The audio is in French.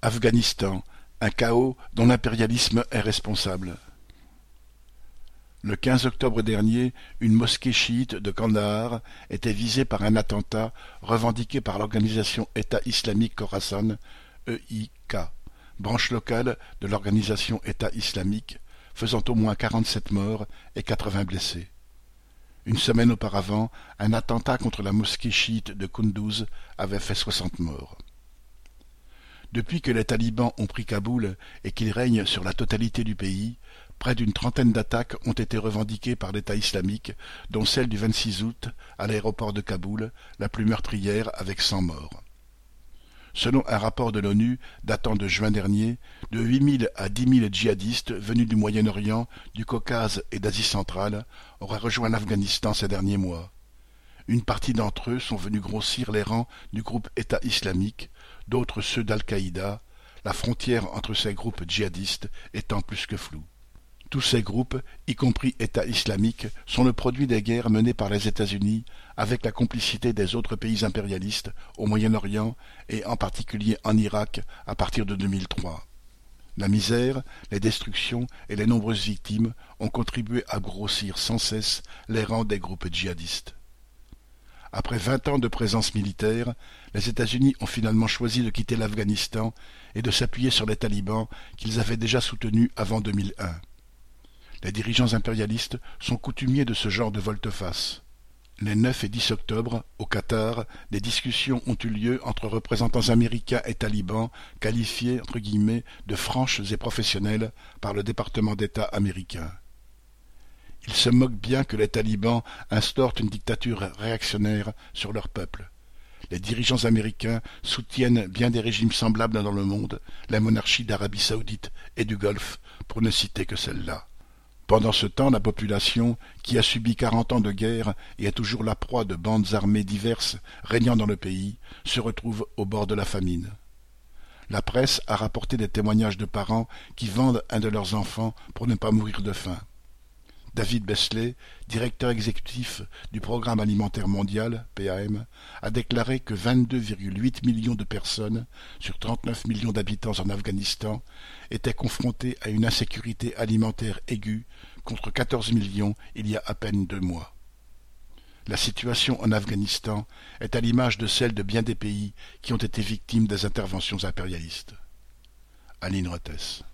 Afghanistan, un chaos dont l'impérialisme est responsable. Le 15 octobre dernier, une mosquée chiite de Kandahar était visée par un attentat revendiqué par l'organisation État islamique Khorasan, EIK, branche locale de l'organisation État islamique, faisant au moins quarante-sept morts et quatre-vingts blessés. Une semaine auparavant, un attentat contre la mosquée chiite de Kunduz avait fait soixante morts. Depuis que les talibans ont pris Kaboul et qu'ils règnent sur la totalité du pays, près d'une trentaine d'attaques ont été revendiquées par l'État islamique, dont celle du 26 août à l'aéroport de Kaboul, la plus meurtrière avec cent morts. Selon un rapport de l'ONU datant de juin dernier, de huit mille à dix mille djihadistes venus du Moyen-Orient, du Caucase et d'Asie centrale auraient rejoint l'Afghanistan ces derniers mois. Une partie d'entre eux sont venus grossir les rangs du groupe État islamique, d'autres ceux d'Al-Qaïda, la frontière entre ces groupes djihadistes étant plus que floue. Tous ces groupes, y compris État islamique, sont le produit des guerres menées par les États-Unis avec la complicité des autres pays impérialistes au Moyen-Orient et en particulier en Irak à partir de 2003. La misère, les destructions et les nombreuses victimes ont contribué à grossir sans cesse les rangs des groupes djihadistes. Après vingt ans de présence militaire, les États-Unis ont finalement choisi de quitter l'Afghanistan et de s'appuyer sur les talibans qu'ils avaient déjà soutenus avant 2001. Les dirigeants impérialistes sont coutumiers de ce genre de volte-face. Les 9 et 10 octobre, au Qatar, des discussions ont eu lieu entre représentants américains et talibans qualifiés entre guillemets de franches et professionnelles par le département d'État américain. Ils se moquent bien que les talibans instaurent une dictature réactionnaire sur leur peuple. Les dirigeants américains soutiennent bien des régimes semblables dans le monde, la monarchie d'Arabie saoudite et du Golfe, pour ne citer que celle-là. Pendant ce temps, la population, qui a subi quarante ans de guerre et est toujours la proie de bandes armées diverses régnant dans le pays, se retrouve au bord de la famine. La presse a rapporté des témoignages de parents qui vendent un de leurs enfants pour ne pas mourir de faim. David Besley, directeur exécutif du Programme alimentaire mondial, PAM, a déclaré que 22,8 millions de personnes sur 39 millions d'habitants en Afghanistan étaient confrontées à une insécurité alimentaire aiguë contre 14 millions il y a à peine deux mois. La situation en Afghanistan est à l'image de celle de bien des pays qui ont été victimes des interventions impérialistes. Aline Rotes.